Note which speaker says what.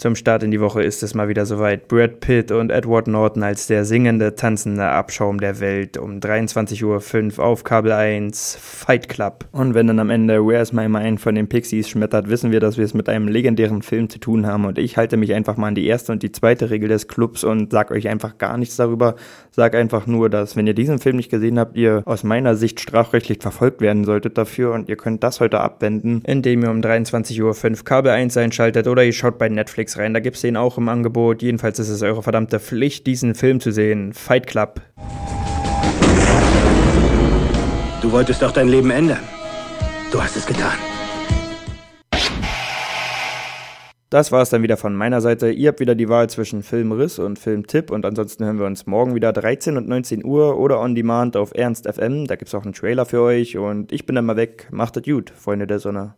Speaker 1: Zum Start in die Woche ist es mal wieder soweit. Brad Pitt und Edward Norton als der singende, tanzende Abschaum der Welt um 23.05 Uhr auf Kabel 1 Fight Club. Und wenn dann am Ende Where's My Mind von den Pixies schmettert, wissen wir, dass wir es mit einem legendären Film zu tun haben. Und ich halte mich einfach mal an die erste und die zweite Regel des Clubs und sag euch einfach gar nichts darüber. Sag einfach nur, dass wenn ihr diesen Film nicht gesehen habt, ihr aus meiner Sicht strafrechtlich verfolgt werden solltet dafür und ihr könnt das heute abwenden, indem ihr um 23.05 Uhr Kabel 1 einschaltet oder ihr schaut bei Netflix Netflix rein, da gibt es den auch im Angebot. Jedenfalls ist es eure verdammte Pflicht, diesen Film zu sehen. Fight Club.
Speaker 2: Du wolltest doch dein Leben ändern. Du hast es getan.
Speaker 1: Das war es dann wieder von meiner Seite. Ihr habt wieder die Wahl zwischen Filmriss und Filmtipp und ansonsten hören wir uns morgen wieder 13 und 19 Uhr oder on demand auf Ernst FM. Da gibt es auch einen Trailer für euch und ich bin dann mal weg. Macht es gut, Freunde der Sonne.